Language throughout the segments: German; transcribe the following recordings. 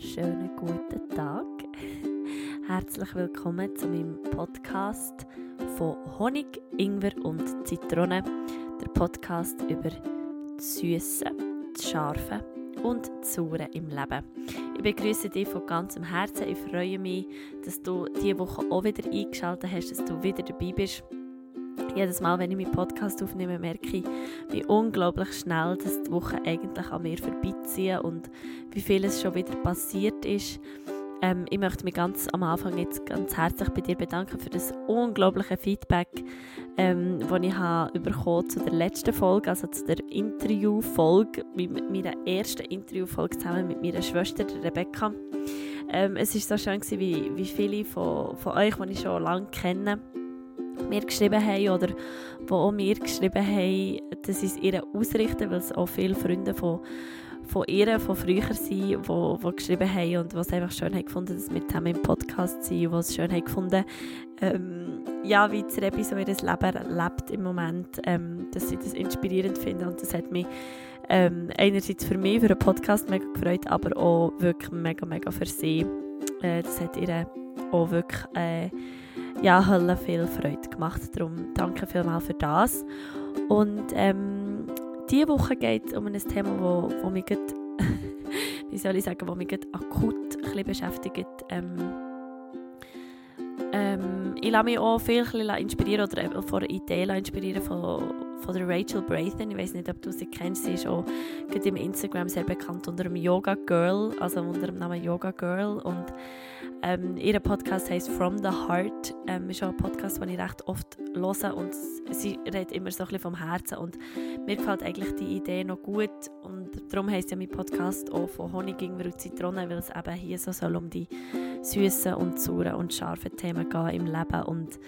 wunderschönen guten Tag. Herzlich willkommen zu meinem Podcast von Honig, Ingwer und Zitrone. Der Podcast über das Süße, das Scharfe und das Saure im Leben. Ich begrüße dich von ganzem Herzen. Ich freue mich, dass du diese Woche auch wieder eingeschaltet hast, dass du wieder dabei bist jedes Mal, wenn ich meinen Podcast aufnehme, merke ich, wie unglaublich schnell dass die Woche eigentlich an mir vorbeiziehen und wie viel es schon wieder passiert ist. Ähm, ich möchte mich ganz am Anfang jetzt ganz herzlich bei dir bedanken für das unglaubliche Feedback, ähm, das ich habe zu der letzten Folge, also zu der Interviewfolge, meiner ersten Interviewfolge zusammen mit meiner Schwester Rebecca. Ähm, es war so schön, gewesen, wie, wie viele von, von euch, die ich schon lange kenne, mir geschrieben haben oder die auch mir geschrieben haben, dass ich es ihr ausrichten, weil es auch viele Freunde von, von ihr, von früher sind, die, die geschrieben haben und was einfach schön haben gefunden, dass wir zusammen im Podcast sind, was schön haben gefunden, ähm, ja, wie Rebi so ihr Leben lebt im Moment, ähm, dass sie das inspirierend finden und das hat mich ähm, einerseits für mich, für den Podcast mega gefreut, aber auch wirklich mega, mega für sie. Äh, das hat ihr auch wirklich äh, ja, Hölle viel Freude gemacht. Darum danke vielmals für das. Und ähm, diese Woche geht es um ein Thema, wo, wo mich grad, wie soll ich sagen, wo mich akut ein beschäftigt. Ähm, ähm, ich lasse mich auch viel inspirieren oder von Ideen inspirieren von, von der Rachel Braithen. Ich weiß nicht, ob du sie kennst. Sie ist auch im Instagram sehr bekannt unter dem Yoga Girl, also unter dem Namen Yoga Girl. Und ähm, ihr Podcast heißt From the Heart. Ähm, ist auch ein Podcast, den ich recht oft höre und sie redet immer so ein bisschen vom Herzen und mir gefällt eigentlich die Idee noch gut und darum heisst ja mein Podcast auch von Honig, Ingwer und Zitrone, weil es eben hier so soll um die süßen und sauren und scharfen Themen gehen im Leben und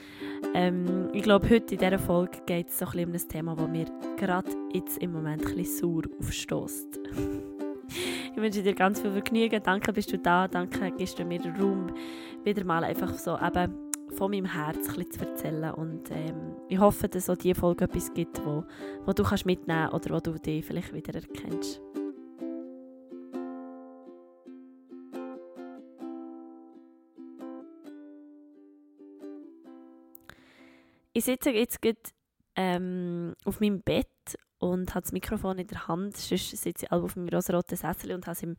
ähm, ich glaube, heute in dieser Folge geht es so ein bisschen um ein Thema, das mir gerade jetzt im Moment ein bisschen sauer aufstößt. Ich wünsche dir ganz viel Vergnügen. Danke, bist du da. Danke, gibst du mir Raum, wieder mal einfach so eben von meinem Herz zu erzählen. Und ähm, ich hoffe, dass auch diese Folge etwas gibt, wo, wo du kannst mitnehmen kannst oder wo du dich vielleicht wieder erkennst. Ich sitze jetzt gerade, ähm, auf meinem Bett und habe das Mikrofon in der Hand. Sonst sitze ich auf meinem rosa-roten Sessel und habe es im,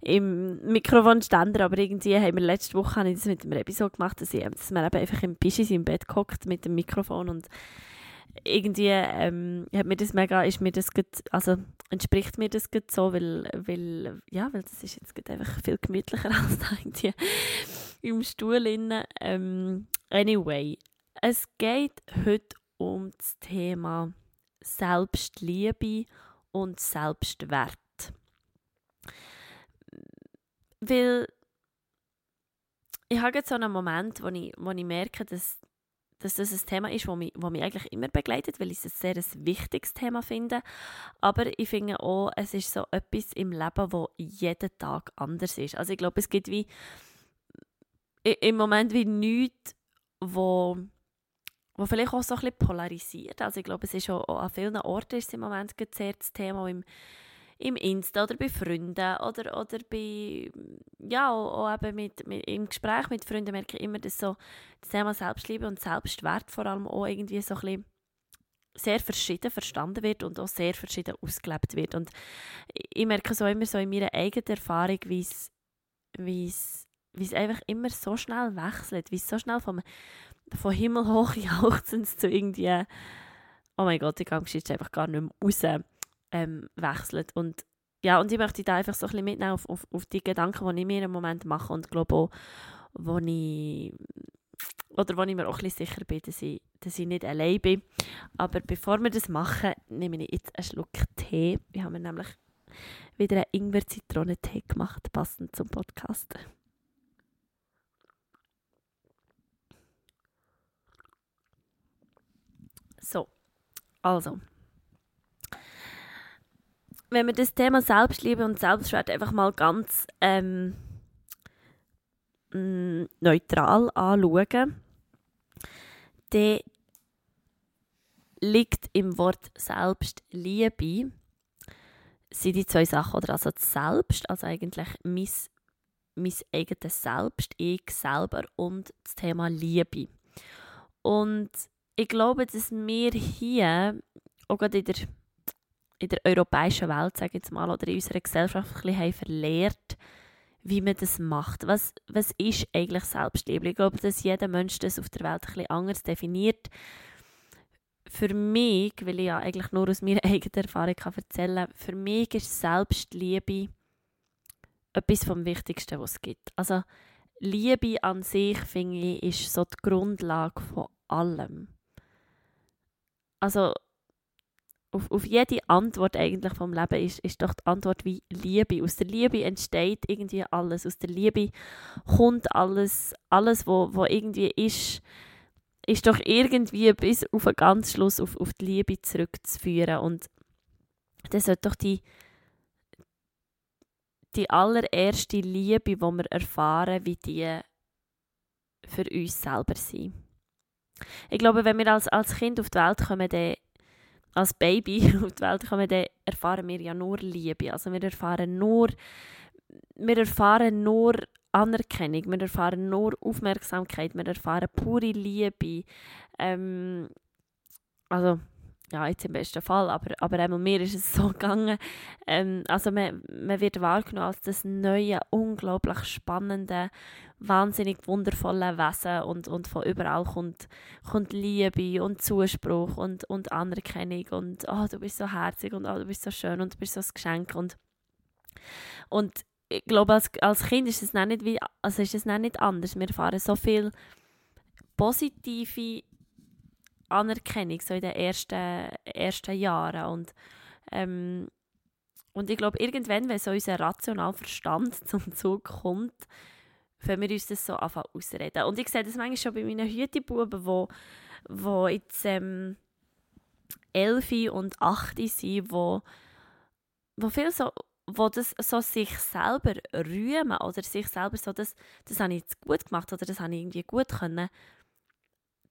im Mikrofonständer. Aber irgendwie haben wir letzte Woche habe ich das mit dem Episode gemacht, dass, ich, dass wir eben einfach im Bischis im Bett gehockt mit dem Mikrofon und irgendwie ähm, hat mir das mega, ist mir das gut, also entspricht mir das gut so, weil, weil, ja, weil das ist jetzt einfach viel gemütlicher als da irgendwie im Stuhl. Ähm, anyway, es geht heute um das Thema Selbstliebe und Selbstwert. Weil ich habe jetzt so einen Moment, wo ich, wo ich merke, dass, dass das ein Thema ist, das mich, wo mich eigentlich immer begleitet, weil ich es ein sehr wichtiges Thema finde. Aber ich finde auch, es ist so etwas im Leben, wo jeden Tag anders ist. Also ich glaube, es gibt wie im Moment wie nichts, wo wo vielleicht auch so ein bisschen polarisiert. Also ich glaube, es ist auch, auch an vielen Orten ist im Moment sehr das Thema im, im Insta oder bei Freunden oder, oder bei, ja, auch, auch eben mit, mit, im Gespräch mit Freunden merke ich immer, dass so das Thema Selbstliebe und Selbstwert vor allem auch irgendwie so ein bisschen sehr verschieden verstanden wird und auch sehr verschieden ausgelebt wird. Und ich merke so immer so in meiner eigenen Erfahrung, wie es, wie es, einfach immer so schnell wechselt, wie es so schnell vom von Himmel hoch jauchzend zu irgendwie, oh mein Gott, die Geschichte einfach gar nicht mehr raus ähm, wechselt. Und ja, und ich möchte da einfach so ein bisschen mitnehmen auf, auf, auf die Gedanken, die ich mir im Moment mache und glaube auch, wo ich, oder wo ich mir auch ein bisschen sicher bin, dass ich, dass ich nicht allein bin. Aber bevor wir das machen, nehme ich jetzt einen Schluck Tee. Wir haben nämlich wieder einen Ingwer-Zitronentee gemacht, passend zum Podcast. So, also. Wenn wir das Thema Selbstliebe und Selbstwert einfach mal ganz ähm, mm, neutral anschauen, dann liegt im Wort Selbstliebe sind die zwei Sachen, oder also das Selbst, also eigentlich mein mein eigenes Selbst, ich selber und das Thema Liebe. Und ich glaube, dass wir hier, auch gerade in der, in der europäischen Welt, sage jetzt mal, oder in unserer Gesellschaft, ein bisschen verlehrt, wie man das macht. Was, was ist eigentlich Selbstliebe? Ich glaube, dass jeder Mensch das auf der Welt ein bisschen anders definiert. Für mich, weil ich ja eigentlich nur aus meiner eigenen Erfahrung kann erzählen kann, für mich ist Selbstliebe etwas vom Wichtigsten, was es gibt. Also Liebe an sich, finde ich, ist so die Grundlage von allem. Also auf, auf jede Antwort eigentlich vom Leben ist, ist doch die Antwort wie Liebe. Aus der Liebe entsteht irgendwie alles. Aus der Liebe kommt alles, alles wo, wo irgendwie ist, ist doch irgendwie bis auf den ganz Schluss auf, auf die Liebe zurückzuführen. Und das sollte doch die, die allererste Liebe, die wir erfahren, wie die für uns selber sein. Ich glaube, wenn wir als, als Kind auf die Welt kommen, dann als Baby auf die Welt kommen, dann erfahren wir ja nur Liebe. Also wir erfahren nur, wir erfahren nur Anerkennung, wir erfahren nur Aufmerksamkeit, wir erfahren pure Liebe. Ähm, also ja, jetzt im besten Fall, aber, aber einmal mir ist es so gegangen. Ähm, also man, man wird wahrgenommen als das neue, unglaublich spannende, wahnsinnig wundervolle Wesen und, und von überall kommt, kommt Liebe und Zuspruch und, und Anerkennung und oh, du bist so herzig und oh, du bist so schön und du bist so ein Geschenk und, und ich glaube, als, als Kind ist es nicht, wie, also ist es nicht anders. Wir erfahren so viel positive Anerkennung so in den ersten, ersten Jahren. Und, ähm, und ich glaube, irgendwann, wenn so unser rationaler Verstand zum Zug kommt, können wir uns das so anfangen ausreden. Und ich sehe das manchmal schon bei meinen Hütebuben, wo, wo jetzt ähm, 11 und 8 sind, wo, wo viel so wo das so sich selber rühmen oder sich selber so, das, das habe ich jetzt gut gemacht oder das habe ich irgendwie gut können,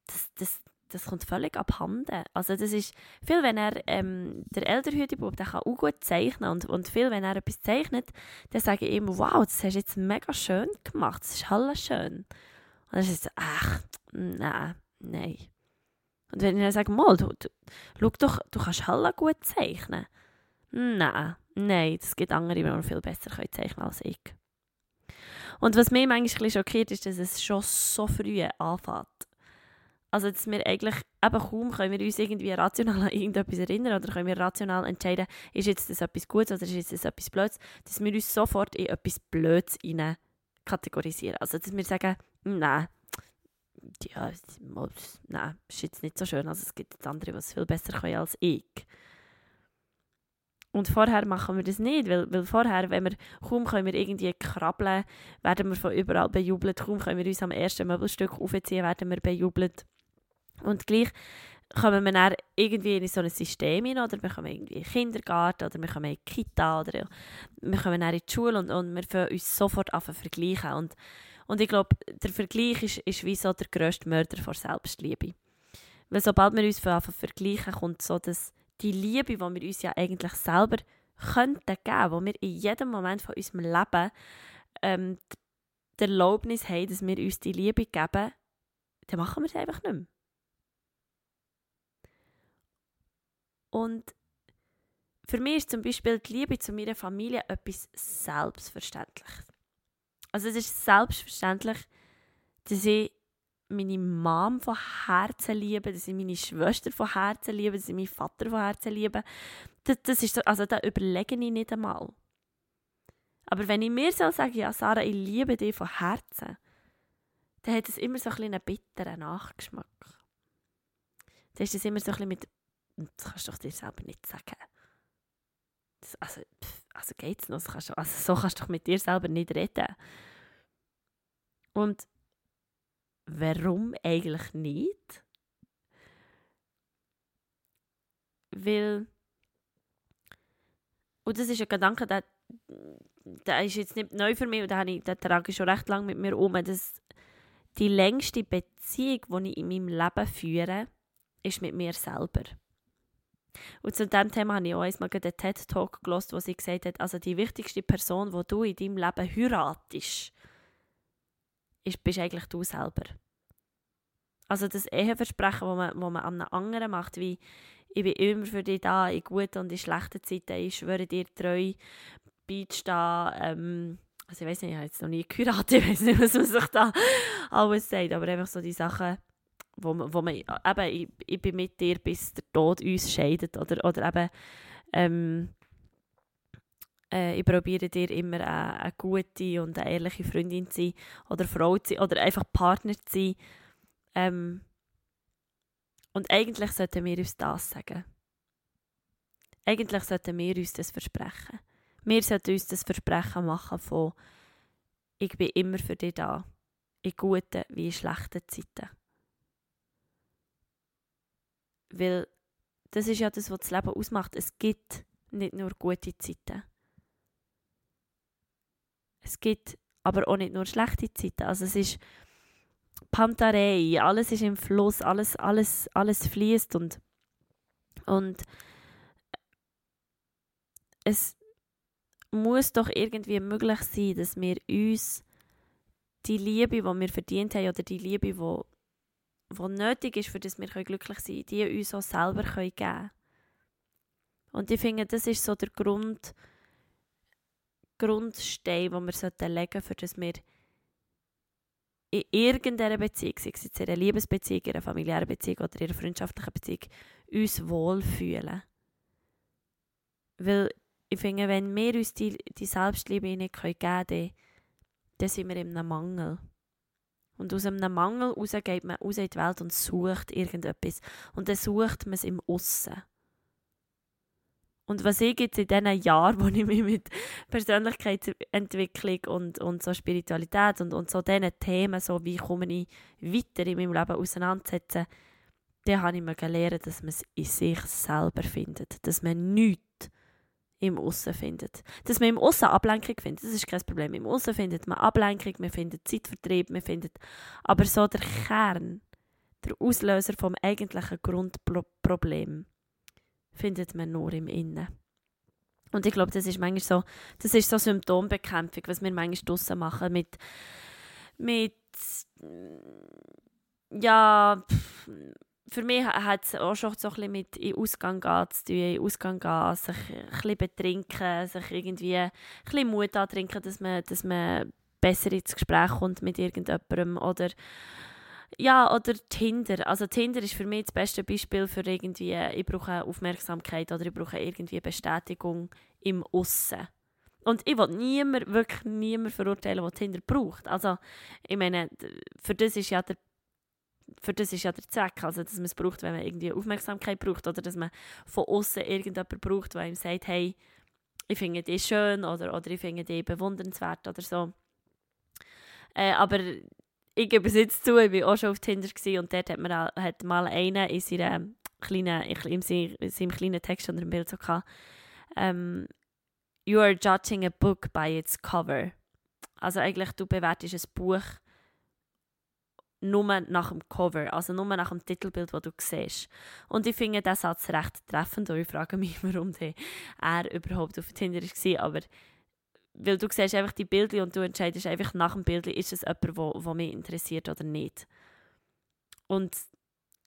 das, das, das kommt völlig abhanden. Also das ist viel, wenn er, ähm, der ältere Hütebub, der kann auch gut zeichnen und, und viel, wenn er etwas zeichnet, dann sage ich ihm, wow, das hast du jetzt mega schön gemacht, das ist alles schön. Und dann ist so, ach, nein, nein. Und wenn ich dann sage, mal, du, du, schau doch, du kannst alle gut zeichnen. Nein, nein, es gibt andere, die noch viel besser können zeichnen als ich. Und was mich manchmal schockiert, ist, dass es schon so früh anfängt. Also, dass wir eigentlich eben kaum können wir uns irgendwie rational an irgendetwas erinnern oder können wir rational entscheiden, ist jetzt das etwas Gutes oder ist jetzt das etwas Blödes, dass wir uns sofort in etwas Blödes hinein kategorisieren. Also, dass wir sagen, nein, ja, nein, ist jetzt nicht so schön. Also, es gibt andere, die es viel besser können als ich. Und vorher machen wir das nicht, weil, weil vorher, wenn wir, kaum können wir irgendwie krabbeln, werden wir von überall bejubelt, kaum können wir uns am ersten Möbelstück aufziehen, werden wir bejubelt. Und gleich kommen wir dann irgendwie in so ein System hin, oder wir kommen irgendwie in den Kindergarten, oder wir kommen in die Kita, oder wir kommen dann in die Schule und, und wir fangen uns sofort an zu vergleichen. Und, und ich glaube, der Vergleich ist, ist wie so der grösste Mörder vor Selbstliebe. Weil sobald wir uns anfangen zu vergleichen, kommt so dass die Liebe, die wir uns ja eigentlich selber könnten geben, wo wir in jedem Moment von unserem Leben ähm, die Erlaubnis haben, dass wir uns die Liebe geben, dann machen wir es einfach nicht mehr. Und für mich ist zum Beispiel die Liebe zu meiner Familie etwas Selbstverständliches. Also es ist selbstverständlich, dass ich meine Mom von Herzen liebe, dass ich meine Schwester von Herzen liebe, dass ich meinen Vater von Herzen liebe. Das, das ist so, also da überlege ich nicht einmal. Aber wenn ich mir so sage, ja Sarah, ich liebe dich von Herzen, dann hat es immer so ein einen bitteren Nachgeschmack. Dann ist es immer so ein bisschen mit das kannst du doch dir selber nicht sagen. Das, also, pff, also geht's noch? Kannst du, also so kannst du doch mit dir selber nicht reden. Und warum eigentlich nicht? Weil, und das ist ein Gedanke, der, der ist jetzt nicht neu für mich und den, den trage ich schon recht lange mit mir um, dass die längste Beziehung, die ich in meinem Leben führe, ist mit mir selber. Und zu diesem Thema habe ich auch einmal einen TED-Talk gelesen, wo sie gesagt hat, also die wichtigste Person, die du in deinem Leben heiratest, ist, bist eigentlich du selber. Also das Eheversprechen, das man, wo man einem anderen macht, wie ich bin immer für dich da, in guten und in schlechten Zeiten, ich schwöre dir treu beizustehen, ähm, also ich weiß nicht, ich habe jetzt noch nie geheiratet, ich weiß nicht, was man sich da alles sagt, aber einfach so die Sachen, wo man, wo man eben, ich, ich bin mit dir, bis Tod uns scheidet, oder, oder eben, ähm, äh, ich probiere dir immer eine, eine, gute und eine ehrliche Freundin zu sein, oder Frau zu sein, oder einfach Partner zu sein, ähm, und eigentlich sollten wir uns das sagen. Eigentlich sollten wir uns das versprechen. Wir sollten uns das Versprechen machen von ich bin immer für dich da, in guten wie in schlechten Zeiten. Weil das ist ja das, was das Leben ausmacht. Es gibt nicht nur gute Zeiten. Es gibt aber auch nicht nur schlechte Zeiten. Also es ist Pantarei, alles ist im Fluss, alles, alles, alles fließt und, und es muss doch irgendwie möglich sein, dass wir uns die Liebe, die wir verdient haben, oder die Liebe, die, die nötig ist, für das wir glücklich sein können, die uns auch selber geben können. Und ich finde, das ist so der Grund, Grundstein, den wir legen sollten, für das wir in irgendeiner Beziehung, sei es in einer Liebesbeziehung, in einer familiären Beziehung oder in einer freundschaftlichen Beziehung, uns wohlfühlen. Weil ich finde, wenn wir uns die, die Selbstliebe nicht geben können, dann sind wir in einem Mangel. Und aus einem Mangel raus geht man raus in die Welt und sucht irgendetwas. Und dann sucht man es im Aussen. Und was ich jetzt in diesen Jahren, wo ich mich mit Persönlichkeitsentwicklung und, und so Spiritualität und, und so diesen Themen, so wie komme ich weiter in meinem Leben auseinandersetze, dann habe ich mir gelernt, dass man es in sich selber findet. Dass man nichts im Aussen findet. Dass man im Aussen Ablenkung findet, das ist kein Problem. Im Aussen findet man Ablenkung, man findet Zeitvertrieb, man findet aber so der Kern, der Auslöser vom eigentlichen Grundproblem findet man nur im Innen. Und ich glaube, das ist manchmal so, das ist so Symptombekämpfung, was wir manchmal draussen machen mit, mit, ja, für mich hat es auch schon so ein mit in Ausgang gehen zu tun, in Ausgang gehen, sich ein bisschen betrinken, sich irgendwie ein bisschen Mut antrinken, dass man, dass man besser ins Gespräch kommt mit irgendjemandem oder ja, oder Tinder. Also Tinder ist für mich das beste Beispiel für irgendwie, ich brauche Aufmerksamkeit oder ich brauche irgendwie Bestätigung im Aussen. Und ich will niemand, wirklich niemand verurteilen, der Tinder braucht. Also, ich meine, für das ist ja der für das ist ja der Zweck, also dass man es braucht, wenn man irgendwie Aufmerksamkeit braucht oder dass man von außen irgendjemand braucht, der ihm sagt, hey, ich finde dich schön oder, oder ich finde dich bewundernswert oder so. Äh, aber ich gebe es jetzt zu, ich war auch schon auf Tinder und dort hat, man, hat mal einer in, seiner kleinen, in seinem kleinen Text unter dem Bild so gehabt, ähm, You are judging a book by its cover. Also eigentlich, du bewertest ein Buch nur nach dem Cover, also nur nach dem Titelbild, das du siehst. Und ich finde diesen Satz recht treffend und ich frage mich, warum er überhaupt auf Tinder war, aber weil du siehst einfach die Bilder und du entscheidest einfach nach dem Bild, ist es jemand, wo, wo mich interessiert oder nicht. Und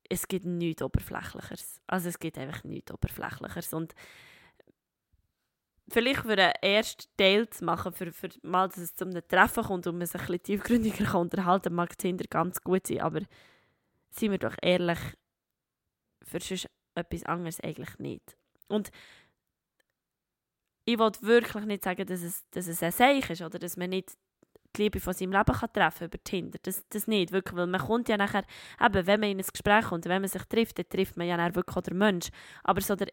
es gibt nichts Oberflächlicheres. Also es gibt einfach nichts Oberflächlicheres. Und vielleicht für einen ersten Teil zu machen, für, für mal, dass es zu einem Treffen kommt und man sich ein bisschen tiefgründiger kann unterhalten mag Tinder ganz gut sein, aber seien wir doch ehrlich, für sonst etwas anderes eigentlich nicht. Und ich wollte wirklich nicht sagen, dass es, dass es ein Seich ist oder dass man nicht die Liebe von seinem Leben kann treffen über Tinder. Das, das nicht, wirklich, weil man kommt ja nachher, eben, wenn man in ein Gespräch kommt, wenn man sich trifft, dann trifft man ja dann wirklich auch den Mensch. Aber so der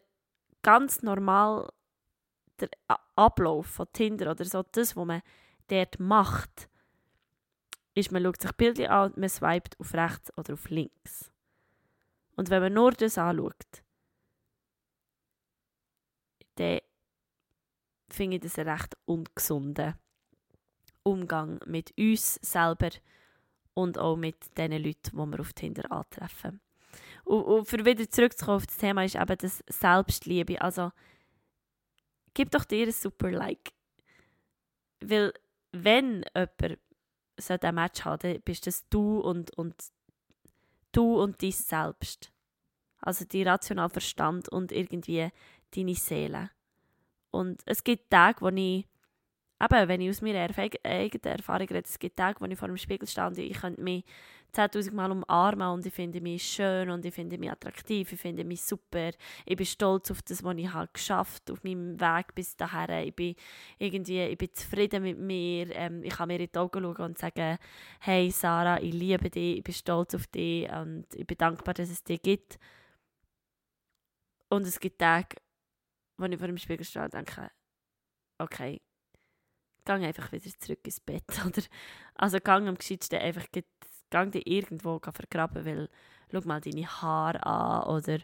ganz normal der Ablauf von Tinder oder so, das, was man dort macht, ist, man schaut sich Bilder an man swipet auf rechts oder auf links. Und wenn man nur das anschaut, dann finde ich das einen recht ungesunden Umgang mit uns selber und auch mit den Leuten, die wir auf Tinder antreffen. Und, und für wieder zurückzukommen auf das Thema ist eben das Selbstliebe. Also, gib doch dir ein super Like. Weil, wenn jemand so ein Match hat, dann bist das du und, und du und dein Selbst. Also die rationale Verstand und irgendwie deine Seele. Und es gibt Tage, wo ich eben, wenn ich aus meiner eigenen Erfahrung rede, es gibt Tage, wo ich vor dem Spiegel stehe und ich könnte mich 10'000 Mal umarmen und ich finde mich schön und ich finde mich attraktiv, ich finde mich super. Ich bin stolz auf das, was ich habe geschafft auf meinem Weg bis dahin. Ich bin irgendwie, ich bin zufrieden mit mir. Ähm, ich kann mir in die Augen schauen und sagen, hey Sarah, ich liebe dich, ich bin stolz auf dich und ich bin dankbar, dass es dich gibt. Und es gibt Tage, wo ich vor dem Spiegel stehe und denke, okay, gang einfach wieder zurück ins Bett. Oder, also gang am gescheitsten einfach gang dich irgendwo vergraben, weil schau mal deine Haare an oder,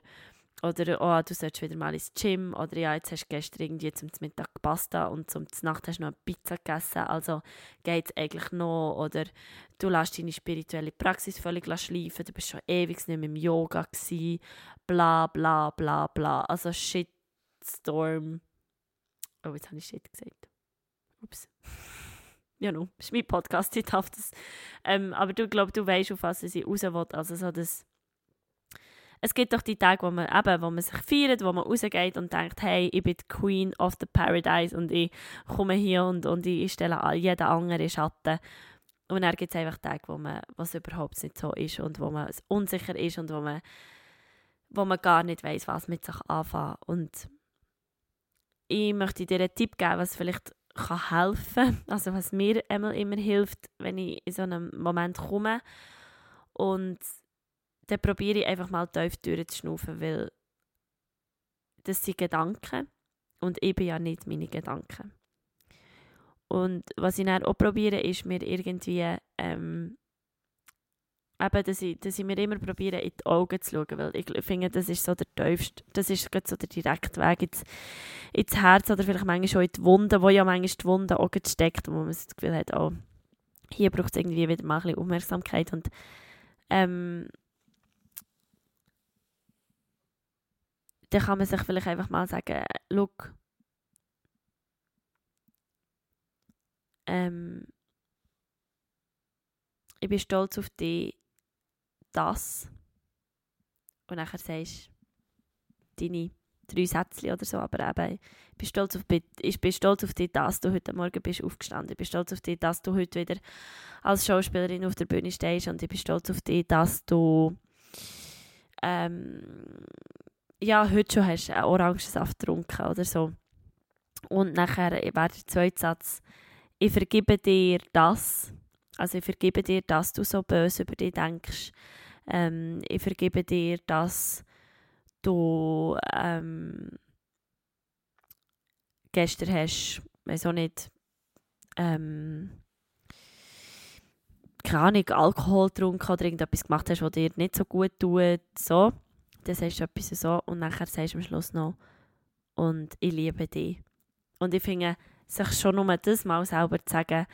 oder oh, du solltest wieder mal ins Gym oder ja, jetzt hast du gestern irgendwie zum Mittag Pasta und zum Nacht hast du noch eine Pizza gegessen, also geht es eigentlich noch oder du lässt deine spirituelle Praxis völlig schleifen, du bist schon ewig nicht mehr im Yoga gewesen, bla bla bla bla, also Shitstorm. Oh, jetzt habe ich Shit gesagt. Ups. ja, no, ist mein Podcast, ich darf das. Ähm, aber du glaubst, du weißt, auf was ich raus will. Also so das es gibt doch die Tage, wo man, eben, wo man sich feiert, wo man rausgeht und denkt, hey, ich bin die Queen of the Paradise und ich komme hier und, und ich stelle jeden anderen Schatten. Und dann gibt es einfach Tage, wo man, was überhaupt nicht so ist und wo man unsicher ist und wo man, wo man gar nicht weiß, was mit sich anfangen. Und ich möchte dir einen Tipp geben, was vielleicht kann helfen Also was mir immer, immer hilft, wenn ich in so einem Moment komme. Und dann probiere ich einfach mal tief durchzuschnaufen, weil das sind Gedanken und ich bin ja nicht meine Gedanken. Und was ich dann auch probiere, ist mir irgendwie ähm, eben, dass ich, dass ich mir immer probiere, in die Augen zu schauen, weil ich finde, das ist so der tiefste, das ist so der direkte Weg ins, ins Herz oder vielleicht manchmal schon in die Wunde, wo ja manchmal die Wunde auch steckt, wo man das Gefühl hat, oh, hier braucht es irgendwie wieder mal ein bisschen Aufmerksamkeit und ähm, dann kann man sich vielleicht einfach mal sagen, look, ähm, ich bin stolz auf dich, das. Und nachher sagst du deine drei Sätze oder so, aber eben, ich bin stolz auf, ich bin stolz auf dich, dass du heute Morgen bist aufgestanden. Ich bin stolz auf dich, dass du heute wieder als Schauspielerin auf der Bühne stehst und ich bin stolz auf dich, dass du ähm, ja, heute schon hast einen Orangensaft getrunken oder so. Und nachher wäre der zweite Satz, ich vergebe dir das, also ich vergebe dir, dass du so böse über dich denkst. Ähm, ich vergebe dir, dass du ähm, gestern hast, weiß auch nicht, ähm, keine Ahnung, Alkohol getrunken oder irgendetwas gemacht hast, was dir nicht so gut tut, so. Dann sagst du etwas so und nachher sagst du am Schluss noch und ich liebe dich. Und ich finde, sich schon nur das mal selber zu sagen,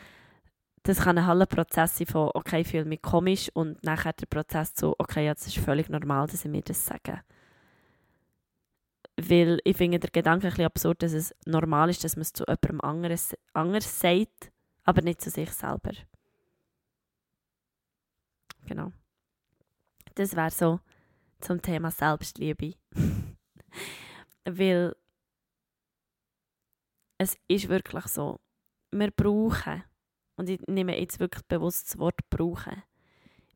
das kann ein halber Prozess sein von, okay, ich fühle mich komisch und nachher der Prozess zu, okay, das ist völlig normal, dass ich mir das sage. Weil ich finde der Gedanke ein absurd, dass es normal ist, dass man es zu jemandem anderes, anderes sagt, aber nicht zu sich selber. Genau. Das wäre so zum Thema Selbstliebe. Weil es ist wirklich so, wir brauchen und ich nehme jetzt wirklich bewusst das Wort brauchen.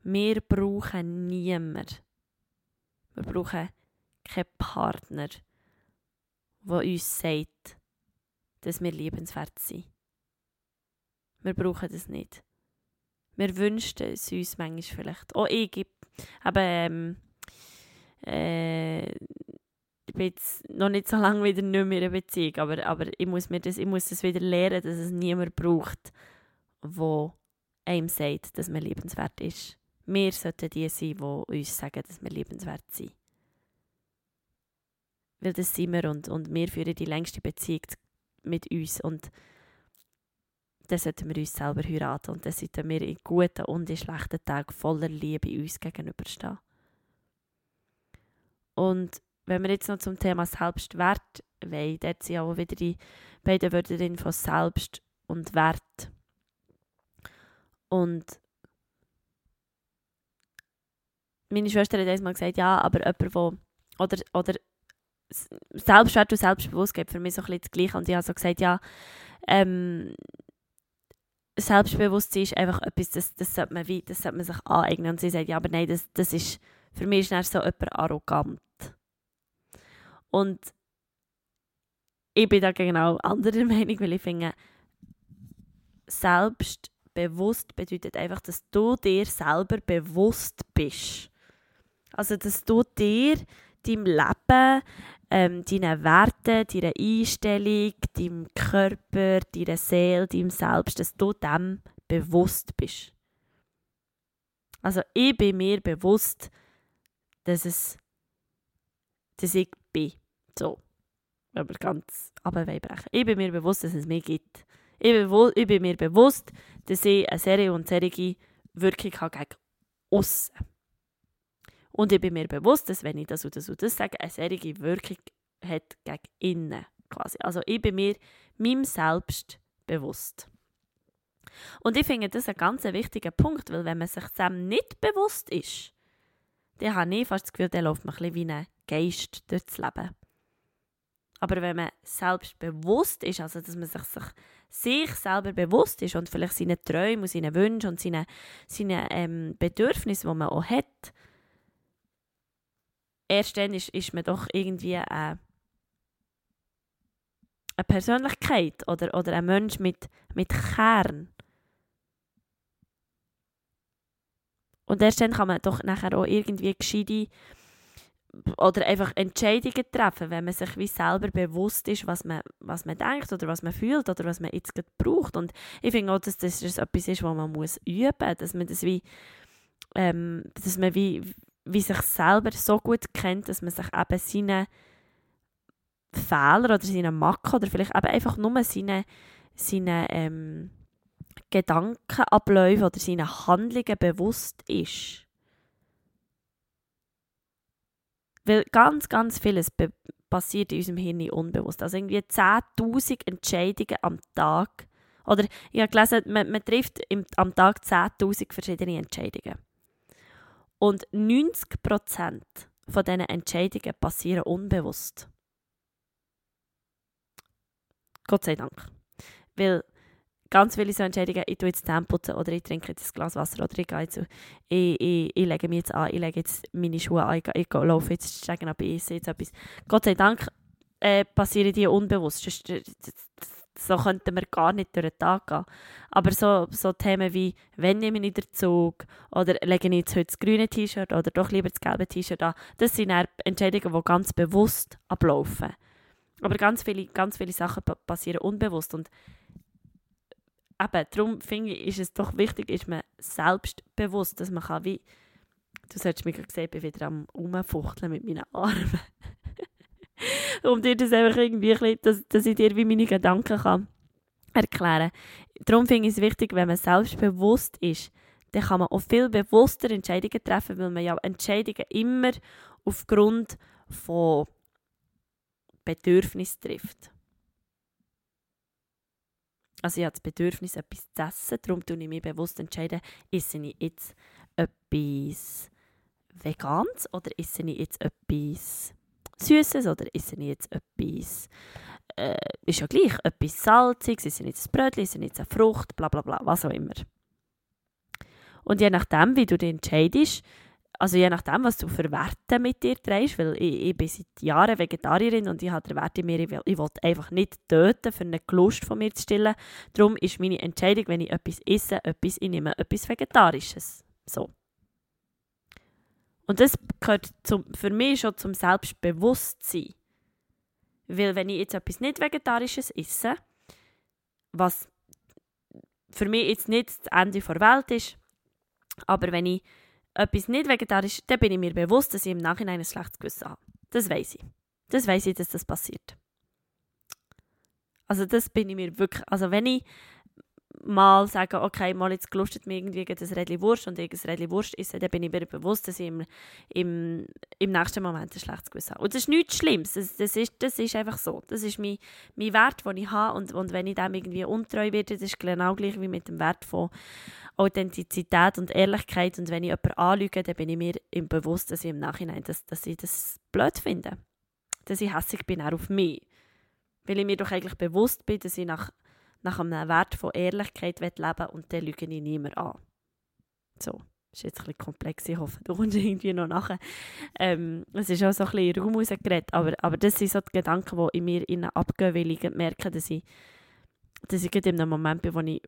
Wir brauchen niemand. Wir brauchen keinen Partner, der uns sagt, dass wir liebenswert sind. Wir brauchen das nicht. Wir wünschten es uns manchmal vielleicht. Oh, ich gebe, aber ähm, äh, ich bin jetzt noch nicht so lange wieder nicht mehr in einer Beziehung, aber, aber ich, muss mir das, ich muss das wieder lernen, dass es niemand braucht, wo einem sagt, dass man liebenswert ist. Wir sollten die sein, die uns sagen, dass wir liebenswert sind. Weil das sind wir und, und wir führen die längste Beziehung mit uns und dann sollten wir uns selber heiraten und dann sollten wir in guten und in schlechten Tagen voller Liebe uns gegenüberstehen. Und wenn wir jetzt noch zum Thema Selbstwert wollen, dort sind auch wieder die beiden Wörter von Selbst und Wert. Und meine Schwester hat einmal gesagt, ja, aber jemand, wo, oder, oder Selbstwert und Selbstbewusstsein für mich so ein bisschen das Gleiche. Und ich habe so gesagt, ja, ähm, Selbstbewusstsein ist einfach etwas, das, das, sollte man wie, das sollte man sich aneignen. Und sie sagt, ja, aber nein, das, das ist, für mich ist dann so jemand arrogant. Und ich bin da genau anderer Meinung, weil ich finde, selbstbewusst bedeutet einfach, dass du dir selber bewusst bist. Also, dass du dir, deinem Leben, ähm, deinen Werten, deiner Einstellung, deinem Körper, deiner Seele, deinem Selbst, dass du dem bewusst bist. Also ich bin mir bewusst, dass es dass ich bin. So. Wir ganz runterbrechen. Ich bin mir bewusst, dass es mich gibt. Ich bin, mir bewusst, dass ich eine Serie und Serie Wirkung habe gegen aussen. Und ich bin mir bewusst, dass wenn ich das und das und das sage, eine solche Wirkung hat gegen innen. Quasi. Also ich bin mir meinem Selbst bewusst. Und ich finde das ein ganz wichtiger Punkt, weil wenn man sich dem nicht bewusst ist, dann habe ich fast das Gefühl, dann läuft man ein bisschen wie ein Geist durchs Leben. Aber wenn man selbstbewusst ist, also dass man sich, sich, sich selber bewusst ist und vielleicht seine Träume und seine Wünsche und seine, seine ähm, Bedürfnisse, die man auch hat, erst dann ist, ist man doch irgendwie eine, eine Persönlichkeit oder, oder ein Mensch mit, mit Kern. Und erst dann kann man doch nachher auch irgendwie gescheite oder einfach Entscheidungen treffen, wenn man sich wie selber bewusst ist, was man, was man denkt oder was man fühlt oder was man jetzt gerade braucht. Und ich finde auch, dass das etwas ist, was man üben muss, dass man das wie, ähm, dass man wie, wie sich selber so gut kennt, dass man sich eben seine Fehler oder seine Macken oder vielleicht eben einfach nur seine, seine ähm, Gedankenabläufe oder seine Handlungen bewusst ist. Weil ganz, ganz vieles passiert in unserem Hirn unbewusst. Also irgendwie 10'000 Entscheidungen am Tag. Oder ich habe gelesen, man, man trifft im, am Tag 10'000 verschiedene Entscheidungen. Und 90% von diesen Entscheidungen passieren unbewusst. Gott sei Dank. Weil ganz viele so Entscheidungen, ich tue jetzt Zähne oder ich trinke jetzt ein Glas Wasser oder ich gehe jetzt, ich, ich, ich lege mich jetzt an, ich lege jetzt meine Schuhe an, ich, ich laufe jetzt steigen ab, ich esse jetzt etwas. Gott sei Dank äh, passieren die unbewusst. So könnten wir gar nicht durch den Tag gehen. Aber so, so Themen wie, wenn nehme ich den Zug oder lege ich jetzt heute das grüne T-Shirt oder doch lieber das gelbe T-Shirt an, das sind Entscheidungen, die ganz bewusst ablaufen. Aber ganz viele, ganz viele Sachen passieren unbewusst und eben, darum finde ich, ist es doch wichtig, ist man selbstbewusst, dass man kann wie, du solltest mich gerade sehen, ich bin wieder am Umfuchteln mit meinen Armen. um dir das einfach irgendwie, bisschen, dass, dass ich dir wie meine Gedanken kann erklären kann. Darum finde ich es wichtig, wenn man selbstbewusst ist, dann kann man auch viel bewusster Entscheidungen treffen, weil man ja Entscheidungen immer aufgrund von Bedürfnissen trifft. Also ich habe das Bedürfnis, etwas zu essen, darum entscheide ich mich bewusst, entscheiden, esse ich jetzt etwas Veganes oder esse ich jetzt etwas Süßes oder esse ich jetzt etwas, äh, ist ja gleich, etwas Salziges, esse ich jetzt ein Brötchen, esse ich jetzt eine Frucht, bla bla bla, was auch immer. Und je nachdem, wie du dich entscheidest, also je nachdem, was du für Werte mit dir trägst, weil ich, ich bin seit Jahren Vegetarierin und ich habe den Wert in mir, ich will, ich will einfach nicht töten, für eine Lust von mir zu stillen. Darum ist meine Entscheidung, wenn ich etwas esse, etwas, ich nehme etwas Vegetarisches. So. Und das gehört zum, für mich schon zum Selbstbewusstsein. Weil wenn ich jetzt etwas nicht Vegetarisches esse, was für mich jetzt nicht das Ende der Welt ist, aber wenn ich etwas nicht vegetarisch, dann bin ich mir bewusst, dass ich im Nachhinein ein schlechtes Gewissen habe. Das weiß ich. Das weiß ich, dass das passiert. Also das bin ich mir wirklich, also wenn ich mal sagen, okay, mal jetzt gelustet mir irgendwie ein Rädchen Wurst und ich ein Rädchen Wurst esse, dann bin ich mir bewusst, dass ich im, im, im nächsten Moment ein schlechtes Gewissen habe. Und das ist nichts Schlimmes, das, das, ist, das ist einfach so. Das ist mein, mein Wert, den ich habe und, und wenn ich dem irgendwie untreu werde, das ist genau gleich wie mit dem Wert von Authentizität und Ehrlichkeit und wenn ich jemanden anlüge, dann bin ich mir im bewusst, dass ich im Nachhinein, dass, dass ich das blöd finde. Dass ich hässlich bin auch auf mich. Weil ich mir doch eigentlich bewusst bin, dass ich nach nach einem Wert von Ehrlichkeit leben will und dann lüge ich niemand an. So, das ist jetzt ein bisschen komplex, ich hoffe, du kommst irgendwie noch nachher. Ähm, es ist auch so ein bisschen Raum rausgeredet, aber, aber das sind so die Gedanken, die in mir innen abgehen, weil ich merke, dass ich, dass ich in einem Moment bin, wo ich,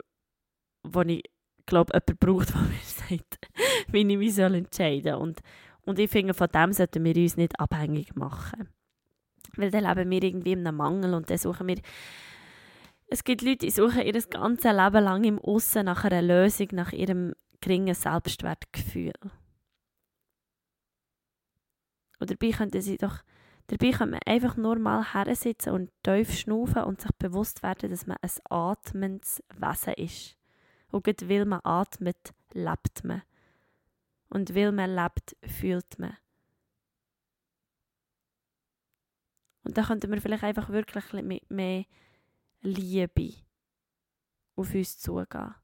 wo ich glaube, jemand braucht, der mir sagt, wie ich mich soll entscheiden soll. Und, und ich finde, von dem sollten wir uns nicht abhängig machen. Weil dann leben wir irgendwie in einem Mangel und dann suchen wir es gibt Leute, die suchen ihr ganzes Leben lang im Aussen nach einer Lösung, nach ihrem geringen Selbstwertgefühl. Und dabei könnten sie doch Dabei kann man einfach nur mal hersitzen und tief schnaufen und sich bewusst werden, dass man ein atmendes Wesen ist. Und gerade weil man atmet, lebt man. Und weil man lebt, fühlt man. Und da könnten wir vielleicht einfach wirklich mehr Liebe auf uns zugehen.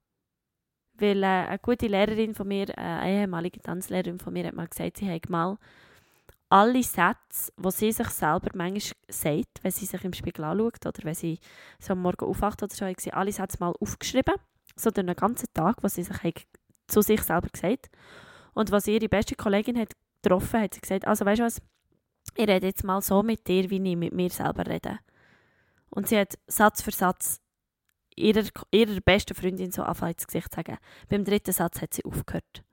Weil äh, eine gute Lehrerin von mir, äh, eine ehemalige Tanzlehrerin von mir, hat mal gesagt, sie hat mal alle Sätze, die sie sich selber manchmal sagt, wenn sie sich im Spiegel anschaut oder wenn sie so am Morgen aufwacht oder so, hat sie alle Sätze mal aufgeschrieben, so durch einen ganzen Tag, was sie sich zu sich selber gesagt Und was ihre beste Kollegin hat getroffen hat, sie gesagt, also weißt du was, ich rede jetzt mal so mit dir, wie ich mit mir selber rede. Und sie hat Satz für Satz ihrer, ihrer besten Freundin so anfangen ins Gesicht zu sagen. Beim dritten Satz hat sie aufgehört.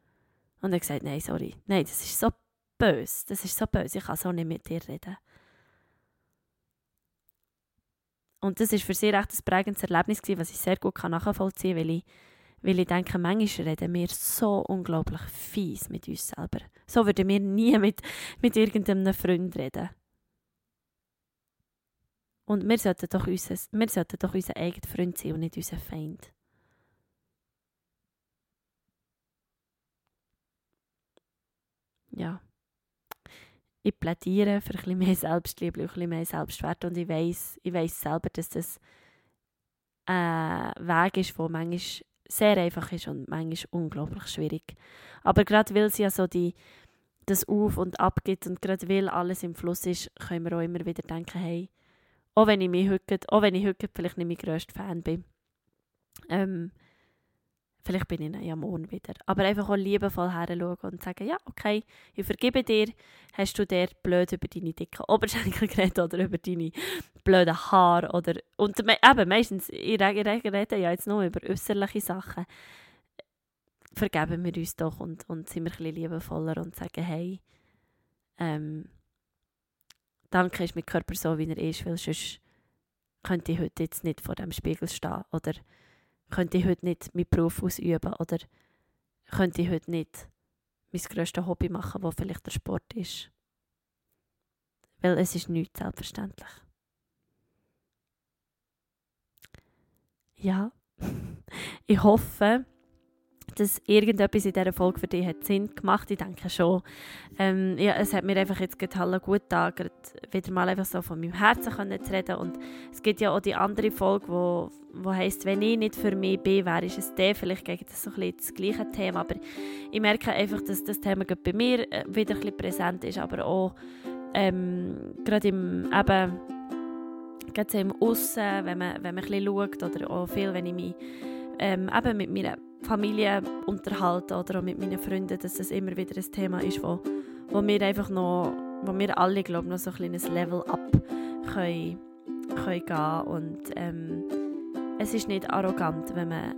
Und er gesagt, nein, sorry, nein, das ist so böse, das ist so böse, ich kann so nicht mit dir reden. Und das war für sie recht ein prägendes Erlebnis, gewesen, was ich sehr gut nachvollziehen kann, weil ich, weil ich denke, manchmal reden wir so unglaublich fies mit uns selber. So würden wir nie mit, mit irgendeinem Freund reden. Und wir sollten doch unser, wir sollten doch unser eigener Freund sein und nicht unser Feind. Ja. Ich plädiere für ein bisschen mehr Selbstliebe und ein bisschen mehr Selbstwert und ich weiß ich weiss selber, dass das ein Weg ist, der manchmal sehr einfach ist und manchmal unglaublich schwierig. Aber gerade weil es ja so die, das Auf und Ab gibt und gerade weil alles im Fluss ist, können wir auch immer wieder denken, hey, auch wenn ich mich heute, auch wenn ich heute vielleicht nicht mein grösster Fan bin. Ähm, vielleicht bin ich ja morgen wieder. Aber einfach auch liebevoll herschauen und sagen, ja, okay, ich vergebe dir, hast du dir blöd über deine dicken Oberschenkel geredet oder über deine blöden Haare oder, und eben meistens, ich rede ja jetzt nur über äußerliche Sachen, vergeben wir uns doch und, und sind wir ein bisschen liebevoller und sagen, hey, ähm, danke ist mein Körper so, wie er ist, weil sonst könnte ich heute jetzt nicht vor dem Spiegel stehen oder könnte ich heute nicht meinen Beruf ausüben oder könnte ich heute nicht mein grösstes Hobby machen, wo vielleicht der Sport ist. Weil es ist nicht selbstverständlich. Ja, ich hoffe, dass irgendetwas in dieser Folge für dich hat Sinn gemacht Ich denke schon. Ähm, ja, es hat mir einfach jetzt gerade gut getan, wieder mal einfach so von meinem Herzen zu reden. Und es gibt ja auch die andere Folge, wo, wo heisst, wenn ich nicht für mich bin, wäre ist es der. Vielleicht geht das so ein bisschen das gleiche Thema. Aber ich merke einfach, dass das Thema bei mir äh, wieder ein bisschen präsent ist, aber auch ähm, gerade im eben, gerade im Aussen, wenn man, wenn man ein bisschen schaut oder auch viel, wenn ich mich ähm, eben mit meiner Familie unterhalten oder auch mit meinen Freunden, dass das immer wieder ein Thema ist, wo, wo wir einfach noch, wo wir alle, glaube noch so ein kleines Level up können, können gehen und ähm, es ist nicht arrogant, wenn man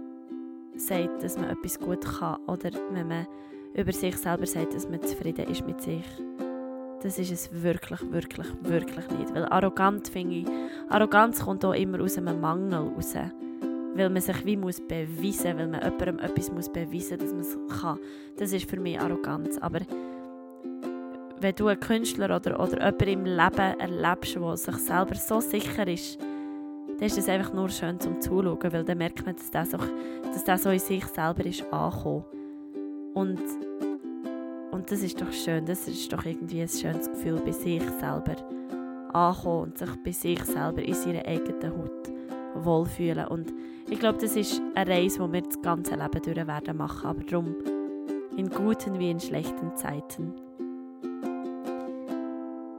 sagt, dass man etwas gut kann oder wenn man über sich selber sagt, dass man zufrieden ist mit sich. Das ist es wirklich, wirklich, wirklich nicht. Weil arrogant finde ich, Arroganz kommt auch immer aus einem Mangel raus weil man sich wie muss beweisen, weil man jemandem etwas muss beweisen, dass man es kann. Das ist für mich Arroganz. Aber wenn du einen Künstler oder, oder jemanden im Leben erlebst, der sich selber so sicher ist, dann ist es einfach nur schön zum Zuschauen, weil dann merkt man, dass das, auch, dass das so in sich selber ist angekommen. Und, und das ist doch schön, das ist doch irgendwie ein schönes Gefühl bei sich selber ankommen und sich bei sich selber in seiner eigenen Haut wohlfühlen. Und ich glaube, das ist eine Reise, die wir das ganze Leben durch werden machen, aber darum in guten wie in schlechten Zeiten.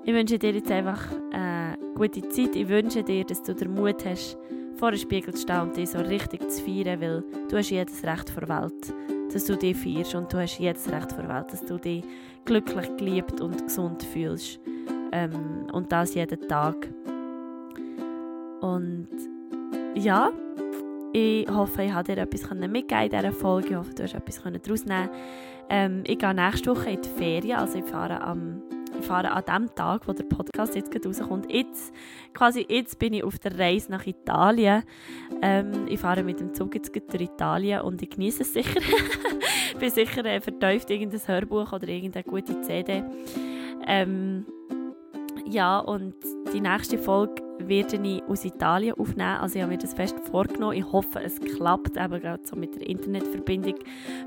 Ich wünsche dir jetzt einfach eine gute Zeit. Ich wünsche dir, dass du den Mut hast, vor dem Spiegel zu stehen und dich so richtig zu feiern, weil du hast jedes Recht vor Welt, dass du dich feierst und du hast jedes Recht vor Welt, dass du dich glücklich, geliebt und gesund fühlst. Ähm, und das jeden Tag. Und ja, ich hoffe, ich habe dir etwas mitgeben in dieser Folge. Ich hoffe, du hast etwas daraus nehmen ähm, Ich gehe nächste Woche in die Ferien, also ich fahre am ich fahre an dem Tag, wo der Podcast jetzt rauskommt. Jetzt, quasi jetzt bin ich auf der Reise nach Italien. Ähm, ich fahre mit dem Zug jetzt durch Italien und ich genieße es sicher. ich bin sicher äh, vertieft irgendein Hörbuch oder irgendeine gute CD. Ähm, ja, und die nächste Folge werde ich aus Italien aufnehmen. Also ich habe mir das fest vorgenommen. Ich hoffe, es klappt eben gerade so mit der Internetverbindung.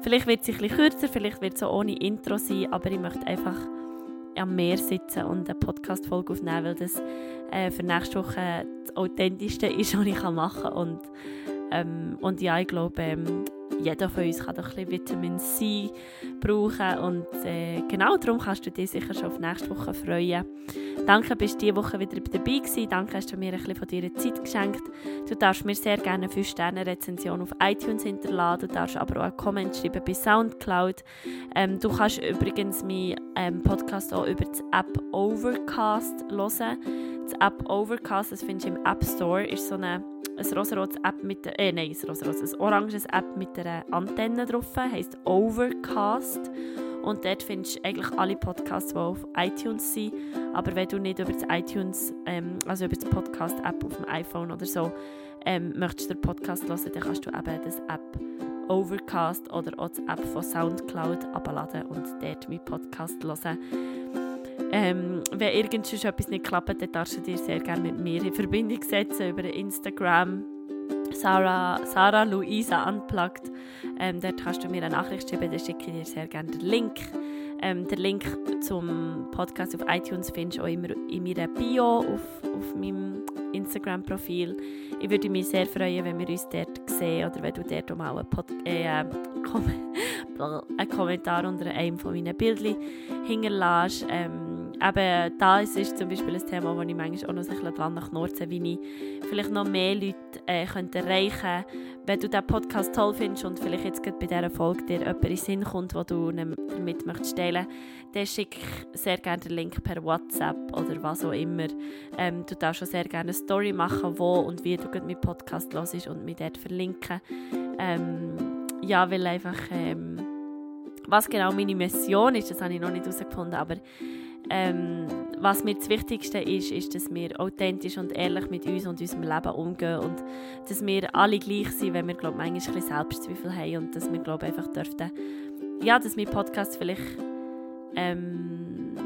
Vielleicht wird es ein bisschen kürzer, vielleicht wird es ohne Intro sein, aber ich möchte einfach am Meer sitzen und eine Podcast-Folge aufnehmen, weil das äh, für nächste Woche das Authentischste ist, was ich machen kann. Und, ähm, und ja, ich glaube, ähm, jeder von uns kann doch ein bisschen Vitamin C brauchen und äh, genau darum kannst du dich sicher schon auf nächste Woche freuen. Danke, bist du diese Woche wieder dabei gewesen. Danke, hast du mir ein bisschen von deiner Zeit geschenkt. Du darfst mir sehr gerne eine 5-Sterne-Rezension auf iTunes hinterladen. Du darfst aber auch einen Comment schreiben bei Soundcloud. Ähm, du kannst übrigens meinen ähm, Podcast auch über die App Overcast hören. Die App Overcast, das findest du im App Store, ist so eine ein rosarotes App mit der, äh, nein, ein rosarotes, ein oranges App mit einer Antenne drauf, heisst Overcast. Und dort findest du eigentlich alle Podcasts, die auf iTunes sind. Aber wenn du nicht über das iTunes, ähm, also über die Podcast-App auf dem iPhone oder so, ähm, möchtest den Podcast hören, dann kannst du eben das App Overcast oder auch die App von Soundcloud abladen und dort meinen Podcast hören. Ähm, wenn irgendwas etwas nicht klappt, dann darfst du dir sehr gerne mit mir in Verbindung setzen über Instagram. Sarah, Sarah Luisa Unplugged. Ähm, dort kannst du mir eine Nachricht schreiben, dann schicke ich dir sehr gerne den Link. Ähm, den Link zum Podcast auf iTunes findest du auch immer in meiner Bio auf, auf meinem Instagram-Profil. Ich würde mich sehr freuen, wenn wir uns dort sehen oder wenn du dort auch mal einen, Pod äh, Kom einen Kommentar unter einem von meinen Bildern hinterlässt. Ähm, eben das ist zum Beispiel ein Thema, wo ich manchmal auch noch ein bisschen dran knurze, wie ich vielleicht noch mehr Leute äh, könnte erreichen könnte. Wenn du diesen Podcast toll findest und vielleicht jetzt bei dieser Folge dir jemand in Sinn kommt, wo du damit möchtest teilen dann schick sehr gerne den Link per WhatsApp oder was auch immer. Ähm, du darfst auch sehr gerne eine Story machen, wo und wie du meinen Podcast hörst und mich dort verlinken. Ähm, ja, weil einfach... Ähm, was genau meine Mission ist, das habe ich noch nicht herausgefunden, aber ähm, was mir das Wichtigste ist, ist, dass wir authentisch und ehrlich mit uns und unserem Leben umgehen und dass wir alle gleich sind, wenn wir glaub, manchmal ein Selbstzweifel haben und dass wir glaub, einfach dürften, ja, dass mein Podcast vielleicht ähm,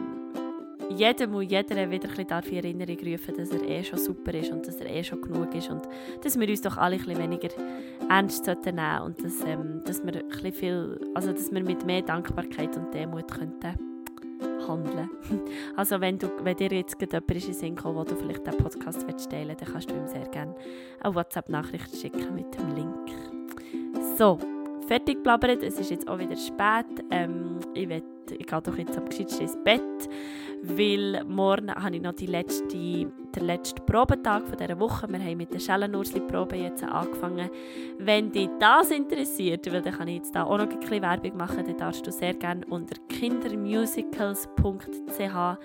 jedem und jeder wieder ein bisschen in Erinnerung rufen, dass er eh schon super ist und dass er eh schon genug ist und dass wir uns doch alle ein bisschen weniger ernst sollten nehmen und dass, ähm, dass wir ein bisschen viel, also dass wir mit mehr Dankbarkeit und Demut könnten handeln. Also wenn, du, wenn dir jetzt jemand ist in Sinn kommt, wo du vielleicht den Podcast willst teilen dann kannst du ihm sehr gerne eine WhatsApp-Nachricht schicken mit dem Link. So, fertig blabbert. Es ist jetzt auch wieder spät. Ähm, ich, will, ich gehe doch jetzt am geschicktesten ins Bett, weil morgen habe ich noch die letzte, den letzten Probetag von dieser Woche. Wir haben mit der Schellenursli-Probe jetzt angefangen. Wenn dich das interessiert, weil dann kann ich jetzt da auch noch ein bisschen Werbung machen, dann darfst du sehr gerne unter kindermusicals.ch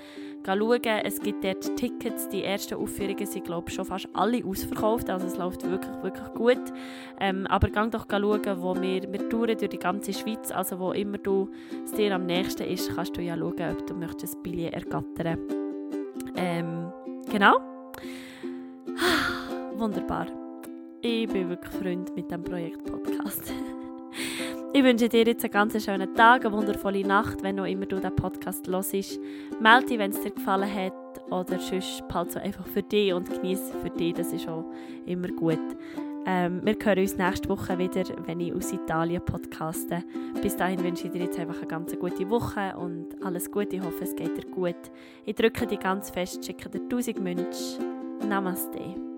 schauen. Es gibt dort Tickets. Die ersten Aufführungen sind, glaube ich, schon fast alle ausverkauft. Also es läuft wirklich, wirklich gut. Ähm, aber geh doch schauen, wo wir, wir touren durch die ganze Schweiz. Also wo immer du es dir am nächsten ist, kannst du ja schauen, ob du möchtest ein Billett ergattern ähm, Genau. Wunderbar. Ich bin wirklich Freund mit dem Projekt Podcast. Ich wünsche dir jetzt einen ganz schönen Tag, eine wundervolle Nacht, wenn noch immer du den Podcast hörst. Melde dich, wenn es dir gefallen hat oder sonst behalte es einfach für dich und genieße für dich, das ist auch immer gut. Ähm, wir hören uns nächste Woche wieder, wenn ich aus Italien podcaste. Bis dahin wünsche ich dir jetzt einfach eine ganz gute Woche und alles Gute. Ich hoffe, es geht dir gut. Ich drücke dich ganz fest, schicke dir tausend Wünsche. Namaste.